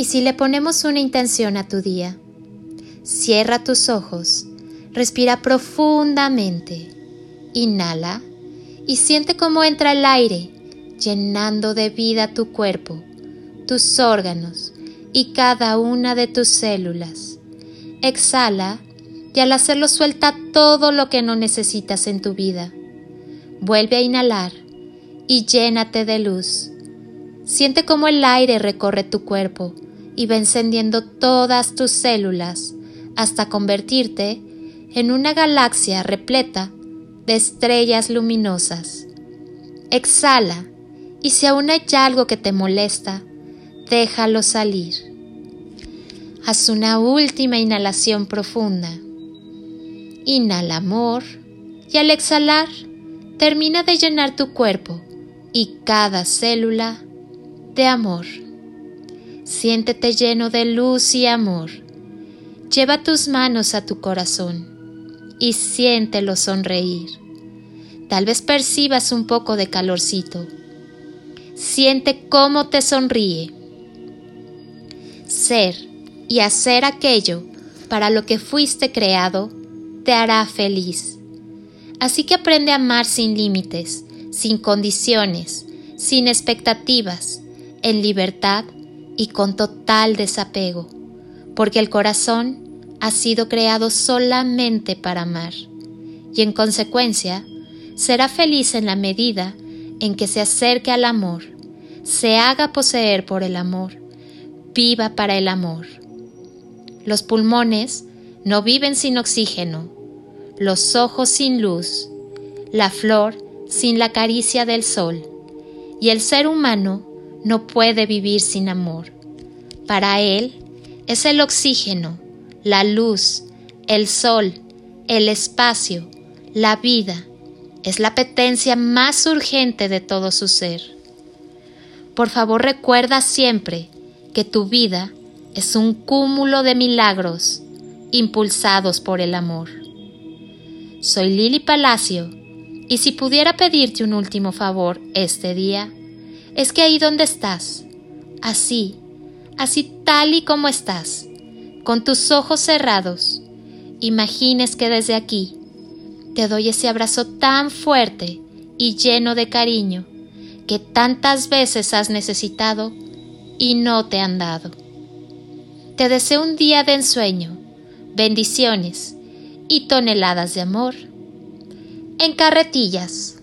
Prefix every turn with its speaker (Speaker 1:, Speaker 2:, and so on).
Speaker 1: ¿Y si le ponemos una intención a tu día? Cierra tus ojos, respira profundamente, inhala y siente cómo entra el aire llenando de vida tu cuerpo, tus órganos y cada una de tus células. Exhala y al hacerlo suelta todo lo que no necesitas en tu vida. Vuelve a inhalar y llénate de luz. Siente cómo el aire recorre tu cuerpo y va encendiendo todas tus células hasta convertirte en una galaxia repleta de estrellas luminosas. Exhala y si aún hay algo que te molesta, déjalo salir. Haz una última inhalación profunda. Inhala amor y al exhalar termina de llenar tu cuerpo y cada célula de amor. Siéntete lleno de luz y amor. Lleva tus manos a tu corazón y siéntelo sonreír. Tal vez percibas un poco de calorcito. Siente cómo te sonríe. Ser y hacer aquello para lo que fuiste creado te hará feliz. Así que aprende a amar sin límites, sin condiciones, sin expectativas, en libertad y con total desapego, porque el corazón ha sido creado solamente para amar, y en consecuencia será feliz en la medida en que se acerque al amor, se haga poseer por el amor, viva para el amor. Los pulmones no viven sin oxígeno, los ojos sin luz, la flor sin la caricia del sol, y el ser humano no puede vivir sin amor. Para él es el oxígeno, la luz, el sol, el espacio, la vida, es la apetencia más urgente de todo su ser. Por favor recuerda siempre que tu vida es un cúmulo de milagros impulsados por el amor. Soy Lili Palacio y si pudiera pedirte un último favor este día, es que ahí donde estás, así, así tal y como estás, con tus ojos cerrados, imagines que desde aquí te doy ese abrazo tan fuerte y lleno de cariño que tantas veces has necesitado y no te han dado. Te deseo un día de ensueño, bendiciones y toneladas de amor en carretillas.